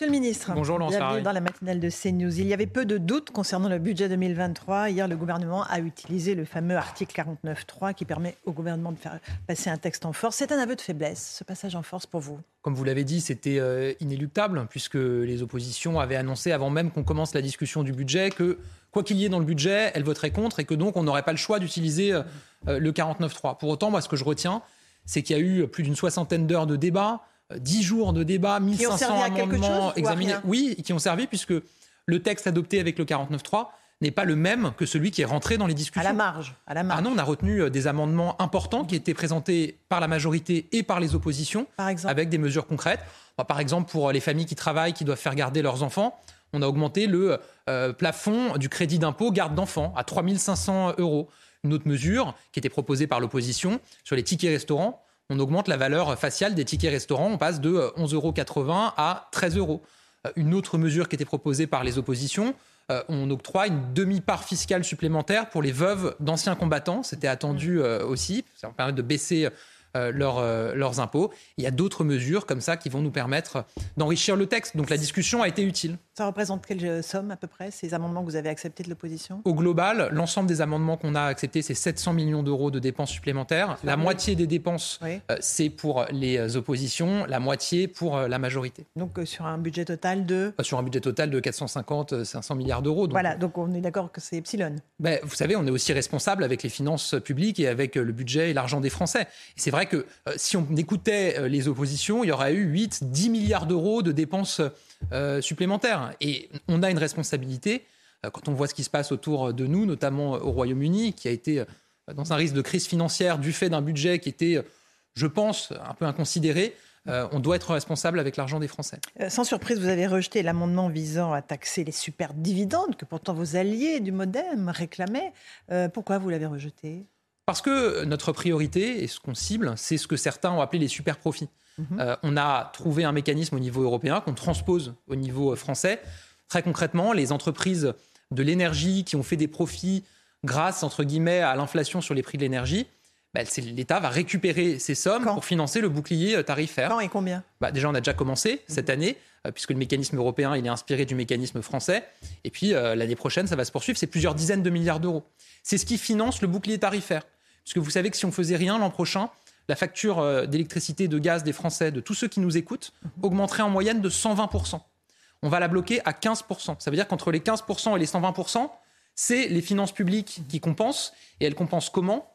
Monsieur le ministre, Bonjour, bienvenue dans la matinale de CNews. Il y avait peu de doutes concernant le budget 2023. Hier, le gouvernement a utilisé le fameux article 49.3 qui permet au gouvernement de faire passer un texte en force. C'est un aveu de faiblesse, ce passage en force pour vous. Comme vous l'avez dit, c'était euh, inéluctable, puisque les oppositions avaient annoncé avant même qu'on commence la discussion du budget que, quoi qu'il y ait dans le budget, elles voteraient contre et que donc on n'aurait pas le choix d'utiliser euh, euh, le 49.3. Pour autant, moi, ce que je retiens, c'est qu'il y a eu plus d'une soixantaine d'heures de débat, euh, 10 jours de débat, Qui ont 1500 servi à quelque chose amendements à examinés. Oui, qui ont servi, puisque le texte adopté avec le 49.3 n'est pas le même que celui qui est rentré dans les À discussions. la marge. À la marge. Ah non, on a retenu euh, des amendements importants qui étaient présentés par la majorité et par les oppositions, Par exemple. avec des mesures concrètes. Bah, Par exemple, pour les familles qui travaillent, qui doivent faire garder leurs enfants, on a augmenté le euh, plafond du crédit d'impôt garde d'enfants à 3500 euros. Une autre mesure qui était proposée par l'opposition sur les tickets restaurants, on augmente la valeur faciale des tickets restaurants, on passe de euh, 11,80 euros à 13 euros. Euh, Une autre mesure qui était proposée par les oppositions, euh, on octroie une demi-part fiscale supplémentaire pour les veuves d'anciens combattants. C'était attendu euh, aussi. Ça va permettre de baisser euh, leurs, euh, leurs impôts. Il y a d'autres mesures comme ça qui vont nous permettre d'enrichir le texte. Donc la discussion a été utile. Ça représente quelle euh, somme à peu près, ces amendements que vous avez acceptés de l'opposition? Au global, l'ensemble des amendements qu'on a acceptés, c'est 700 millions d'euros de dépenses supplémentaires. La moitié des dépenses, Oui. euh, c'est pour les euh, oppositions, la moitié pour euh, la majorité. Donc euh, sur un budget total de... Sur un budget total de 450-500 milliards d'euros. Donc, Voilà, donc on est d'accord que c'est epsilon. Ben, vous savez, on est aussi responsable avec les finances publiques et avec le budget et l'argent des Français. C'est vrai que si on écoutait les oppositions, il y aurait eu 8, 10 milliards d'euros de dépenses euh, supplémentaires. Et on a une responsabilité euh, quand on voit ce qui se passe autour de nous, notamment euh, au Royaume-Uni, qui a été dans un risque de crise financière du fait d'un budget qui était, je pense, un peu inconsidéré. On doit être responsable avec l'argent des Français. Sans surprise, vous avez rejeté l'amendement visant à taxer les super dividendes que pourtant vos alliés du MoDem réclamaient. Pourquoi vous l'avez rejeté? Parce que notre priorité et ce qu'on cible, c'est ce que certains ont appelé les super profits. Euh, on a trouvé un mécanisme au niveau européen qu'on transpose au niveau euh, français. Très concrètement, les entreprises de l'énergie qui ont fait des profits grâce, entre guillemets, à l'inflation sur les prix de l'énergie, bah, l'État va récupérer ces sommes Quand pour financer le bouclier euh, tarifaire. Quand et combien? Bah, déjà, on a déjà commencé cette année, euh, puisque le mécanisme européen, il est inspiré du mécanisme français. Et puis, euh, l'année prochaine, ça va se poursuivre. C'est plusieurs dizaines de milliards d'euros. C'est ce qui finance le bouclier tarifaire. Puisque vous savez que si on faisait rien l'an prochain, la facture euh, d'électricité, de gaz des Français, de tous ceux qui nous écoutent, augmenterait en moyenne de 120%. On va la bloquer à 15%. Ça veut dire qu'entre les 15% et les 120%, c'est les finances publiques qui compensent. Et elles compensent comment?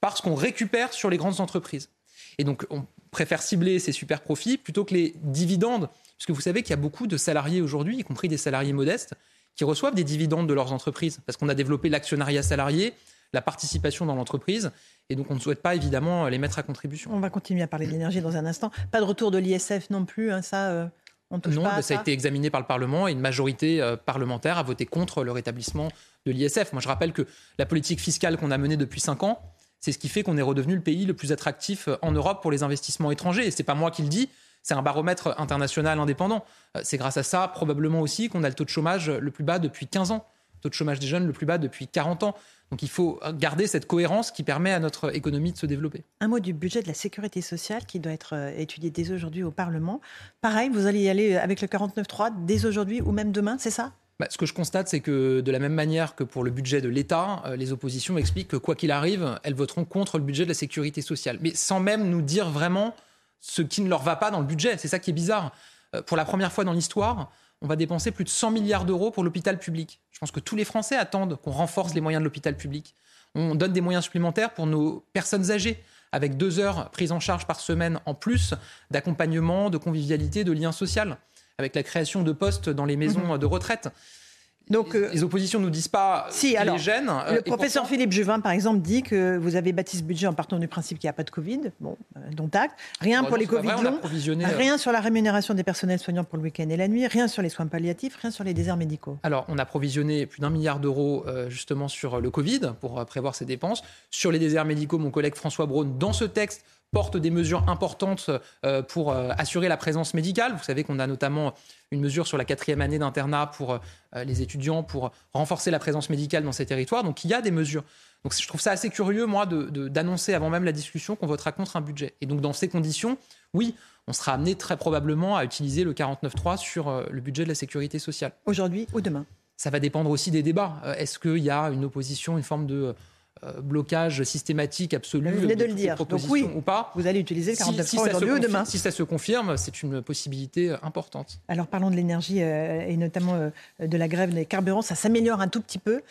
Parce qu'on récupère sur les grandes entreprises. Et donc, on préfère cibler ces super profits plutôt que les dividendes. Puisque vous savez qu'il y a beaucoup de salariés aujourd'hui, y compris des salariés modestes, qui reçoivent des dividendes de leurs entreprises. Parce qu'on a développé l'actionnariat salarié, la participation dans l'entreprise. Et donc, on ne souhaite pas évidemment les mettre à contribution. On va continuer à parler de l'énergie dans un instant. Pas de retour de l'ISF non plus, hein, ça, euh, on Non, pas bah, ça a été examiné par le Parlement et une majorité euh, parlementaire a voté contre le rétablissement de l'ISF. Moi, je rappelle que la politique fiscale qu'on a menée depuis cinq ans, c'est ce qui fait qu'on est redevenu le pays le plus attractif euh, en Europe pour les investissements étrangers. Et c'est pas moi qui le dis, c'est un baromètre international indépendant. Euh, C'est grâce à ça, probablement aussi, qu'on a le taux de chômage le plus bas depuis 15 ans, le taux de chômage des jeunes le plus bas depuis 40 ans. Donc il faut garder cette cohérence qui permet à notre économie de se développer. Un mot du budget de la sécurité sociale qui doit être euh, étudié dès aujourd'hui au Parlement. Pareil, vous allez y aller avec le 49.3 dès aujourd'hui ou même demain, c'est ça? Bah, ce que je constate, c'est que de la même manière que pour le budget de l'État, euh, les oppositions expliquent que quoi qu'il arrive, elles voteront contre le budget de la sécurité sociale. Mais sans même nous dire vraiment ce qui ne leur va pas dans le budget. C'est ça qui est bizarre. Euh, pour la première fois dans l'histoire, on va dépenser plus de 100 milliards d'euros pour l'hôpital public. Je pense que tous les Français attendent qu'on renforce les moyens de l'hôpital public. On donne des moyens supplémentaires pour nos personnes âgées, avec deux heures prises en charge par semaine en plus d'accompagnement, de convivialité, de lien social, avec la création de postes dans les maisons de retraite Donc, les, euh, les oppositions ne nous disent pas si, alors, les gêne. euh, Le professeur pourtant- Philippe Juvin, par exemple, dit que vous avez bâti ce budget en partant du principe qu'il n'y a pas de Covid, bon, euh, dont acte. Rien pour non, les Covid vrai, longs, rien sur la rémunération des personnels soignants pour le week-end et la nuit, rien sur les soins palliatifs, rien sur les déserts médicaux. Alors, on a provisionné plus d'un milliard d'euros euh, justement sur le Covid pour prévoir ces dépenses. Sur les déserts médicaux, mon collègue François Braun, dans ce texte, porte des mesures importantes euh, pour euh, assurer la présence médicale. Vous savez qu'on a notamment une mesure sur la quatrième année d'internat pour euh, les étudiants, pour renforcer la présence médicale dans ces territoires. Donc, il y a des mesures. Donc, je trouve ça assez curieux, moi, de- de- d'annoncer avant même la discussion qu'on votera contre un budget. Et donc, dans ces conditions, oui, on sera amené très probablement à utiliser le 49.3 sur le budget de la sécurité sociale. Aujourd'hui ou demain? Ça va dépendre aussi des débats. Est-ce qu'il y a une opposition, une forme de euh, blocage systématique absolu Vous venez de le dire. Donc oui, ou pas Vous allez utiliser le Si- 49 si francs ça se demain Si ça se confirme, c'est une possibilité euh, importante. Alors parlons de l'énergie euh, et notamment euh, de la grève des carburants. Ça s'améliore un tout petit peu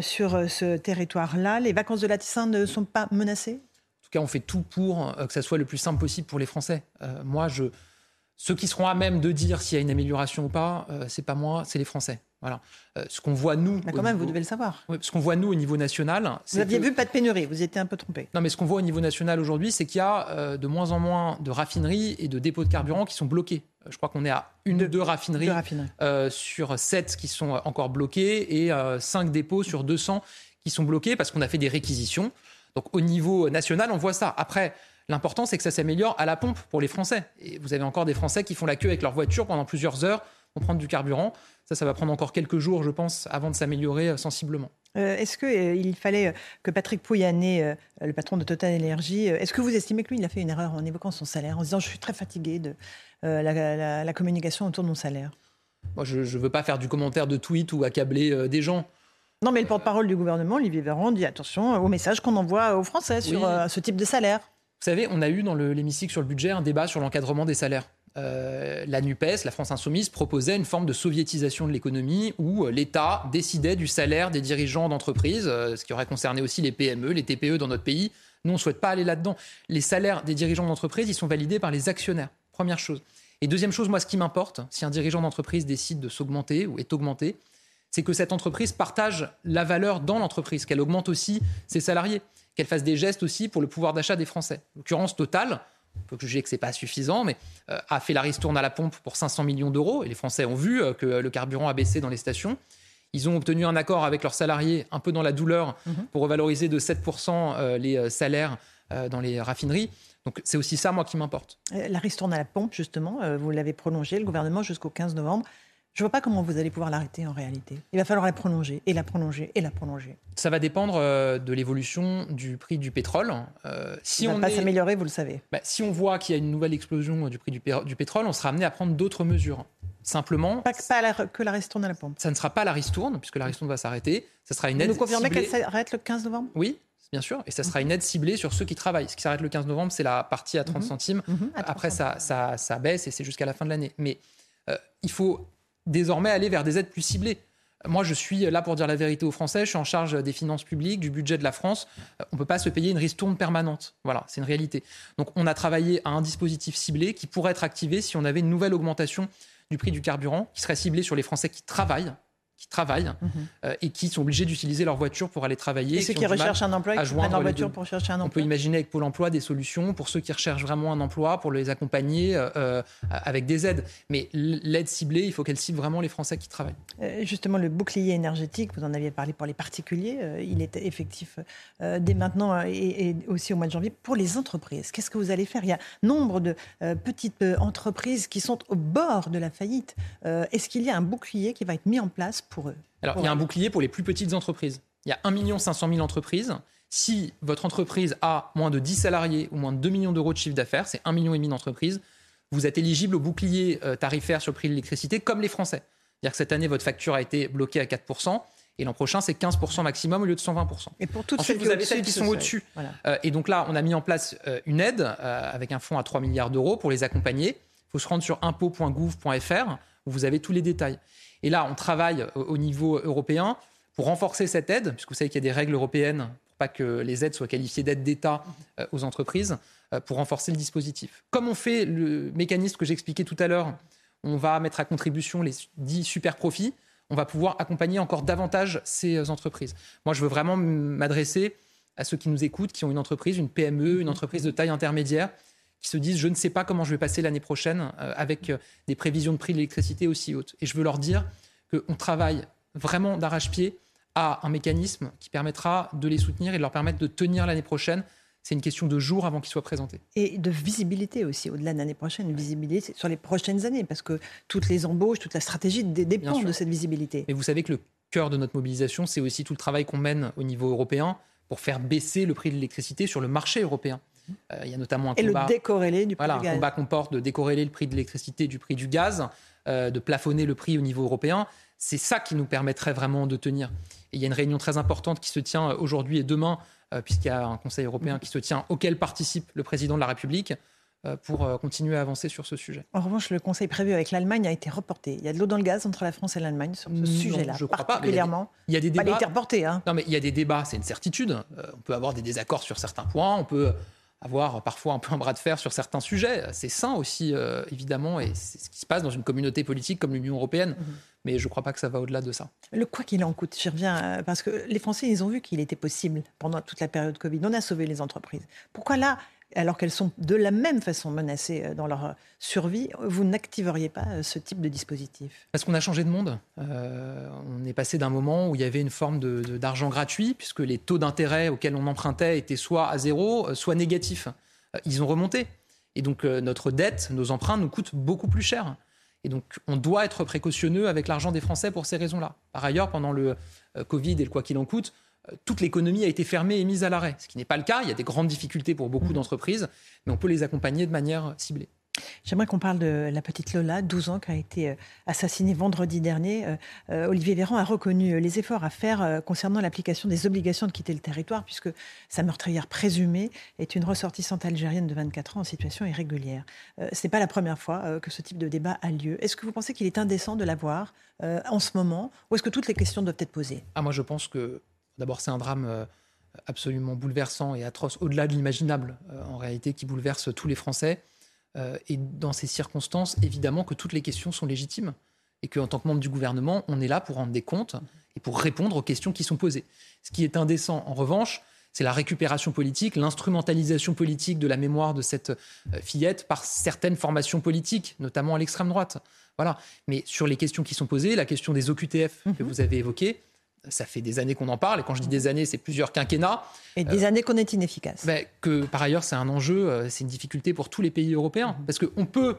sur ce territoire-là. Les vacances de la Toussaint ne sont pas menacées? En tout cas, on fait tout pour que ça soit le plus simple possible pour les Français. Moi, je, ceux qui seront à même de dire s'il y a une amélioration ou pas, c'est pas moi, c'est les Français. Voilà. Euh, ce qu'on voit nous, Bah, au Quand même, niveau- vous devez le savoir. Ce qu'on voit nous au niveau national, Vous aviez que- vu pas de pénurie, vous étiez un peu trompé. Non, mais ce qu'on voit au niveau national aujourd'hui, c'est qu'il y a euh, de moins en moins de raffineries et de dépôts de carburant qui sont bloqués. Euh, Je crois qu'on est à une ou deux raffineries euh, sur 7 qui sont encore bloquées et 5 dépôts sur 200 qui sont bloqués parce qu'on a fait des réquisitions. Donc au niveau national, on voit ça. Après, l'important, c'est que ça s'améliore à la pompe pour les Français. Et vous avez encore des Français qui font la queue avec leur voiture pendant plusieurs heures prendre du carburant. Ça, ça va prendre encore quelques jours, je pense, avant de s'améliorer euh, sensiblement. Euh, est-ce qu'il fallait euh, que Patrick Pouyanné, euh, le patron de Total Energy, est-ce que vous estimez que lui, il a fait une erreur en évoquant son salaire, en disant je suis très fatigué de la, la- la communication autour de mon salaire? Moi, je ne veux pas faire du commentaire de tweet ou accabler des gens. Non, mais le porte-parole du gouvernement, Olivier Véran, dit attention au message qu'on envoie aux Français sur Oui. ce type de salaire. Vous savez, on a eu dans le- l'hémicycle sur le budget un débat sur l'encadrement des salaires. Euh, la NUPES, la France Insoumise, proposait une forme de soviétisation de l'économie où euh, l'État décidait du salaire des dirigeants d'entreprises, euh, ce qui aurait concerné aussi les PME, les TPE dans notre pays. Nous, on ne souhaite pas aller là-dedans. Les salaires des dirigeants d'entreprise, ils sont validés par les actionnaires. Première chose. Et deuxième chose, moi, ce qui m'importe, si un dirigeant d'entreprise décide de s'augmenter ou est augmenté, c'est que cette entreprise partage la valeur dans l'entreprise, qu'elle augmente aussi ses salariés, qu'elle fasse des gestes aussi pour le pouvoir d'achat des Français. En l'occurrence, Total, peut juger que c'est pas suffisant, mais euh, a fait la ristourne à la pompe pour 500 millions d'euros, et les Français ont vu euh, que le carburant a baissé dans les stations. Ils ont obtenu un accord avec leurs salariés, un peu dans la douleur, pour revaloriser de 7% euh, les euh, salaires euh, dans les raffineries. Donc c'est aussi ça, moi, qui m'importe. Euh, La ristourne à la pompe, justement, euh, vous l'avez prolongée, le gouvernement, jusqu'au 15 novembre. Je ne vois pas comment vous allez pouvoir l'arrêter en réalité. Il va falloir la prolonger, et la prolonger, et la prolonger. Ça va dépendre euh, de l'évolution du prix du pétrole. Euh, si, Il on va pas est- s'améliorer, vous le savez. Bah, si on voit qu'il y a une nouvelle explosion du prix du, pé- du pétrole, on sera amené à prendre d'autres mesures. Simplement, Pas, que- pas la- que la ristourne à la pompe. ça ne sera pas la ristourne, puisque la ristourne va s'arrêter. Ça sera une Vous aide nous confirmez ciblée. qu'elle s'arrête le 15 novembre? Oui, bien sûr. Et ça sera une aide ciblée sur ceux qui travaillent. Ce qui s'arrête le 15 novembre, c'est la partie à 30 centimes. Mhm, à 30 Après, ça, ça, ça baisse et c'est jusqu'à la fin de l'année. Mais euh, il faut désormais aller vers des aides plus ciblées. Moi, je suis là pour dire la vérité aux Français. Je suis en charge des finances publiques, du budget de la France. Euh, On ne peut pas se payer une ristourne permanente. Voilà, c'est une réalité. Donc, on a travaillé à un dispositif ciblé qui pourrait être activé si on avait une nouvelle augmentation du prix du carburant, qui serait ciblé sur les Français qui travaillent, qui travaillent euh, et qui sont obligés d'utiliser leur voiture pour aller travailler. Mhm. Et ceux qui recherchent un emploi, qui prennent leur voiture pour chercher un On peut emploi. imaginer avec Pôle emploi des solutions pour ceux qui recherchent vraiment un emploi, pour les accompagner euh, euh, avec des aides. Mais l'aide ciblée, il faut qu'elle cible vraiment les Français qui travaillent. Justement, le bouclier énergétique, vous en aviez parlé pour les particuliers, il est effectif dès maintenant et, et aussi au mois de janvier. Pour les entreprises, qu'est-ce que vous allez faire? Il y a nombre de petites entreprises qui sont au bord de la faillite. Est-ce qu'il y a un bouclier qui va être mis en place pour eux Alors, Pour il y a un bouclier pour les plus petites entreprises. Il y a 1 500 000 entreprises. Si votre entreprise a moins de 10 salariés ou moins de 2 millions d'euros de chiffre d'affaires, c'est 1,5 million d'entreprises, vous êtes éligible au bouclier euh, tarifaire sur le prix de l'électricité comme les Français. C'est-à-dire que cette année, votre facture a été bloquée à 4%, et l'an prochain, c'est 15% maximum au lieu de 120%. Et pour toutes Ensuite, celles vous avez celles qui sont au-dessus. Voilà. Euh, et donc là, on a mis en place euh, une aide euh, avec un fonds à 3 milliards d'euros pour les accompagner. Il faut se rendre sur impôt.gouv.fr où vous avez tous les détails. Et là, on travaille au, au niveau européen pour renforcer cette aide, puisque vous savez qu'il y a des règles européennes pour pas que les aides soient qualifiées d'aides d'État euh, aux entreprises, euh, pour renforcer le dispositif. Comme on fait le mécanisme que j'expliquais tout à l'heure, on va mettre à contribution les 10 super profits. on va pouvoir accompagner encore davantage ces entreprises. Moi, je veux vraiment m'adresser à ceux qui nous écoutent, qui ont une entreprise, une PME, une entreprise de taille intermédiaire, qui se disent je ne sais pas comment je vais passer l'année prochaine euh, avec euh, des prévisions de prix de l'électricité aussi hautes. Et je veux leur dire qu'on travaille vraiment d'arrache-pied à un mécanisme qui permettra de les soutenir et de leur permettre de tenir l'année prochaine. C'est une question de jours avant qu'il soit présenté. Et de visibilité aussi, au-delà de l'année prochaine, une visibilité sur les prochaines années, parce que toutes les embauches, toute la stratégie dépend de cette visibilité. Mais vous savez que le cœur de notre mobilisation, c'est aussi tout le travail qu'on mène au niveau européen pour faire baisser le prix de l'électricité sur le marché européen. Euh, il y a notamment un Et combat, le décorrélé du prix voilà, du gaz. un combat qu'on porte de décorréler le prix de l'électricité du prix du gaz, euh, de plafonner le prix au niveau européen. C'est ça qui nous permettrait vraiment de tenir. Et il y a une réunion très importante qui se tient aujourd'hui et demain, euh, puisqu'il y a un Conseil européen qui se tient, auquel participe le président de la République pour continuer à avancer sur ce sujet. En revanche, le conseil prévu avec l'Allemagne a été reporté. Il y a de l'eau dans le gaz entre la France et l'Allemagne sur ce sujet-là, je crois particulièrement. Pas, il y a des, débats. il a été reporté. Hein. Non, mais il y a des débats, c'est une certitude. on peut avoir des désaccords sur certains points, on peut avoir parfois un peu un bras de fer sur certains sujets. C'est sain aussi, euh, évidemment, et c'est ce qui se passe dans une communauté politique comme l'Union européenne. Mhm. Mais je ne crois pas que ça va au-delà de ça. Le quoi qu'il en coûte, j'y reviens, euh, parce que les Français, ils ont vu qu'il était possible pendant toute la période Covid. On a sauvé les entreprises. Pourquoi là, alors qu'elles sont de la même façon menacées euh, dans leur euh, survie, vous n'activeriez pas euh, ce type de dispositif? Parce qu'on a changé de monde? on est passé d'un moment où il y avait une forme d'argent gratuit, puisque les taux d'intérêt auxquels on empruntait étaient soit à zéro, soit négatifs. Ils ont remonté. Et donc notre dette, nos emprunts nous coûtent beaucoup plus cher. Et donc on doit être précautionneux avec l'argent des Français pour ces raisons-là. Par ailleurs, pendant le Covid et le quoi qu'il en coûte, toute l'économie a été fermée et mise à l'arrêt. Ce qui n'est pas le cas. Il y a des grandes difficultés pour beaucoup mmh. d'entreprises, mais on peut les accompagner de manière ciblée. J'aimerais qu'on parle de la petite Lola, 12 ans, qui a été euh, assassinée vendredi dernier. Euh, euh, Olivier Véran a reconnu les efforts à faire concernant l'application des obligations de quitter le territoire, puisque sa meurtrière présumée est une ressortissante algérienne de 24 ans en situation irrégulière. ce n'est pas la première fois que ce type de débat a lieu. Est-ce que vous pensez qu'il est indécent de l'avoir en ce moment, ou est-ce que toutes les questions doivent être posées? Ah, Moi, je pense que D'abord, c'est un drame euh, absolument bouleversant et atroce, au-delà de l'imaginable, euh, en réalité, qui bouleverse tous les Français. Euh, et dans ces circonstances, évidemment que toutes les questions sont légitimes et qu'en tant que membre du gouvernement, on est là pour rendre des comptes et pour répondre aux questions qui sont posées. Ce qui est indécent, en revanche, c'est la récupération politique, l'instrumentalisation politique de la mémoire de cette fillette par certaines formations politiques, notamment à l'extrême droite. Voilà. Mais sur les questions qui sont posées, la question des OQTF que mhm. vous avez évoquée, ça fait des années qu'on en parle, et quand je dis des années, c'est plusieurs quinquennats. Et des années qu'on est inefficace. Ben, que par ailleurs, c'est un enjeu, euh, c'est une difficulté pour tous les pays européens, parce qu'on peut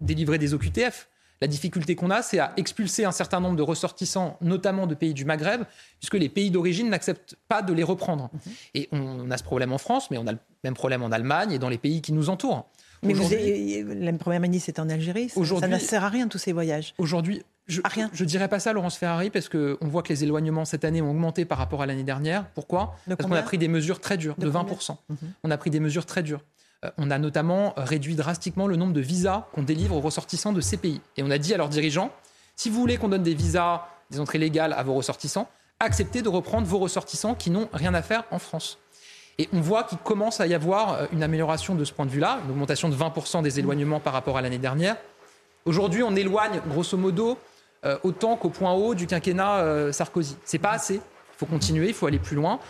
délivrer des OQTF. La difficulté qu'on a, c'est à expulser un certain nombre de ressortissants, notamment de pays du Maghreb, puisque les pays d'origine n'acceptent pas de les reprendre. Mhm. Et on a ce problème en France, mais on a le même problème en Allemagne et dans les pays qui nous entourent. Mais vous la première ministre est en Algérie. Ça, ne sert à rien tous ces voyages. Aujourd'hui, je, ne dirais pas ça, Laurence Ferrari, parce qu'on voit que les éloignements cette année ont augmenté par rapport à l'année dernière. Pourquoi? Parce qu'on a pris des mesures très dures, de, 20%. Mhm. On a pris des mesures très dures. Euh, on a notamment réduit drastiquement le nombre de visas qu'on délivre aux ressortissants de ces pays. Et on a dit à leurs dirigeants, si vous voulez qu'on donne des visas, des entrées légales à vos ressortissants, acceptez de reprendre vos ressortissants qui n'ont rien à faire en France. Et on voit qu'il commence à y avoir euh, une amélioration de ce point de vue-là, une augmentation de 20% des éloignements par rapport à l'année dernière. Aujourd'hui, on éloigne grosso modo euh, autant qu'au point haut du quinquennat euh, Sarkozy. C'est pas assez. Il faut continuer, il faut aller plus loin.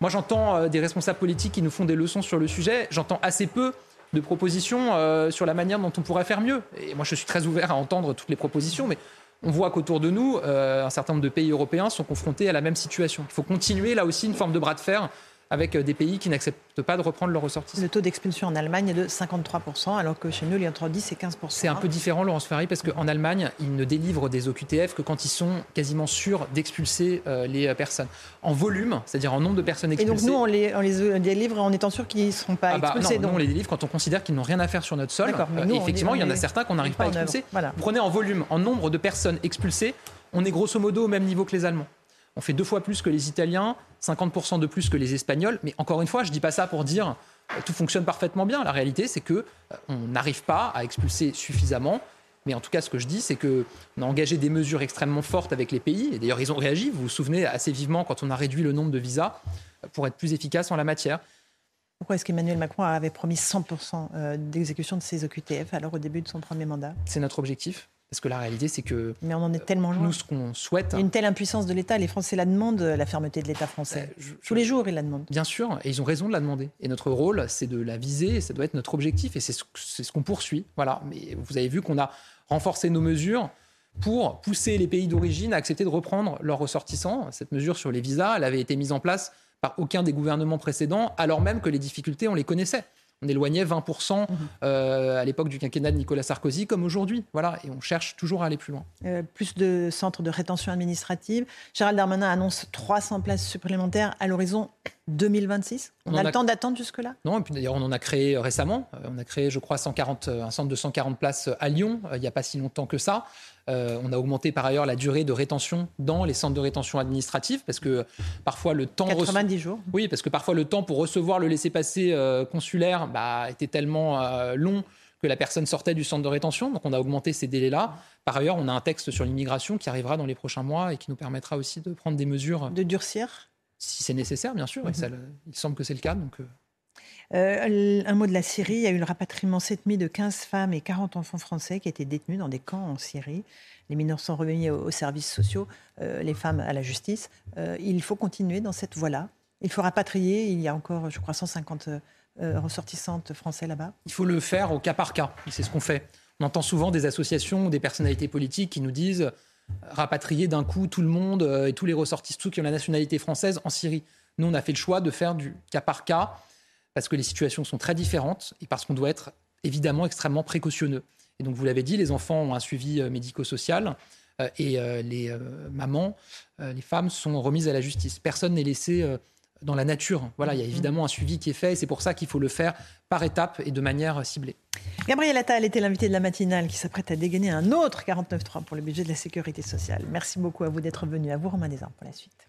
Moi, j'entends euh, des responsables politiques qui nous font des leçons sur le sujet. J'entends assez peu de propositions sur la manière dont on pourrait faire mieux. Et moi, je suis très ouvert à entendre toutes les propositions, mais on voit qu'autour de nous, un certain nombre de pays européens sont confrontés à la même situation. Il faut continuer là aussi une forme de bras de fer avec euh, des pays qui n'acceptent pas de reprendre leurs ressortissants. Le taux d'expulsion en Allemagne est de 53%, alors que chez nous, il est entre 10 et 15%. C'est un peu différent, Laurence Ferrari, parce qu'en Allemagne, ils ne délivrent des OQTF que quand ils sont quasiment sûrs d'expulser euh, les euh, personnes. En volume, c'est-à-dire en nombre de personnes expulsées. Et donc nous, on les, on les délivre en étant sûr qu'ils ne seront pas ah bah, expulsés. non, nous, on les délivre quand on considère qu'ils n'ont rien à faire sur notre sol. et effectivement, il y en a certains qu'on n'arrive pas à expulser. Prenez en volume, en nombre de personnes expulsées, on est grosso modo au même niveau que les Allemands. On fait deux fois plus que les Italiens, 50% de plus que les Espagnols. Mais encore une fois, je ne dis pas ça pour dire que euh, tout fonctionne parfaitement bien. La réalité, c'est qu'on euh, n'arrive pas à expulser suffisamment. Mais en tout cas, ce que je dis, c'est qu'on a engagé des mesures extrêmement fortes avec les pays. Et d'ailleurs, ils ont réagi, vous vous souvenez, assez vivement quand on a réduit le nombre de visas euh, pour être plus efficace en la matière. Pourquoi est-ce qu'Emmanuel Macron avait promis 100% d'exécution de ses OQTF alors au début de son premier mandat? C'est notre objectif. Parce que la réalité, c'est que Mais on en est tellement loin. nous, ce qu'on souhaite, Il y a une telle impuissance de l'État. Les Français la demandent, la fermeté de l'État français. Euh, je- Tous les jours, ils la demandent. Bien sûr, et ils ont raison de la demander. Et notre rôle, c'est de la viser, et ça doit être notre objectif, et c'est ce, c'est ce qu'on poursuit. Voilà. Mais vous avez vu qu'on a renforcé nos mesures pour pousser les pays d'origine à accepter de reprendre leurs ressortissants. Cette mesure sur les visas, elle avait été mise en place par aucun des gouvernements précédents, alors même que les difficultés, on les connaissait. On éloignait 20% euh, à l'époque du quinquennat de Nicolas Sarkozy, comme aujourd'hui. Voilà, et on cherche toujours à aller plus loin. Euh, plus de centres de rétention administrative. Gérald Darmanin annonce 300 places supplémentaires à l'horizon 2026. On, On a le a- temps d'attendre jusque-là? Non, et puis d'ailleurs, on en a créé euh, récemment. On a créé, je crois, 140, euh, un centre de 140 places à Lyon, il n'y a pas si longtemps que ça. Euh, on a augmenté par ailleurs la durée de rétention dans les centres de rétention administrative, parce que parfois le temps... reçu- 90 jours. Oui, parce que parfois le temps pour recevoir le laissez-passer euh, consulaire bah, était tellement euh, long que la personne sortait du centre de rétention. Donc on a augmenté ces délais-là. Par ailleurs, on a un texte sur l'immigration qui arrivera dans les prochains mois et qui nous permettra aussi de prendre des mesures De durcir. si c'est nécessaire, bien sûr. Et ça, le- il semble que c'est le cas. Donc, euh, un mot de la Syrie. Il y a eu le rapatriement cette nuit de 15 femmes et 40 enfants français qui étaient détenus dans des camps en Syrie. Les mineurs sont remis aux, services sociaux, euh, les femmes à la justice. Euh, il faut continuer dans cette voie-là. Il faut rapatrier. Il y a encore, je crois, 150 euh, ressortissantes français là-bas. il faut le faire au cas par cas. C'est ce qu'on fait. On entend souvent des associations ou des personnalités politiques qui nous disent rapatrier d'un coup tout le monde et tous les ressortissants qui ont la nationalité française en Syrie. Nous, on a fait le choix de faire du cas par cas parce que les situations sont très différentes et parce qu'on doit être évidemment extrêmement précautionneux. Et donc, vous l'avez dit, les enfants ont un suivi euh, médico-social euh, et euh, les mamans, les femmes sont remises à la justice. Personne n'est laissé dans la nature. Voilà, il y a évidemment un suivi qui est fait et c'est pour ça qu'il faut le faire par étapes et de manière ciblée. Gabriel Attal était l'invité de la matinale qui s'apprête à dégainer un autre 49.3 pour le budget de la sécurité sociale. Merci beaucoup à vous d'être venu. À vous, Romain Desarmes, pour la suite.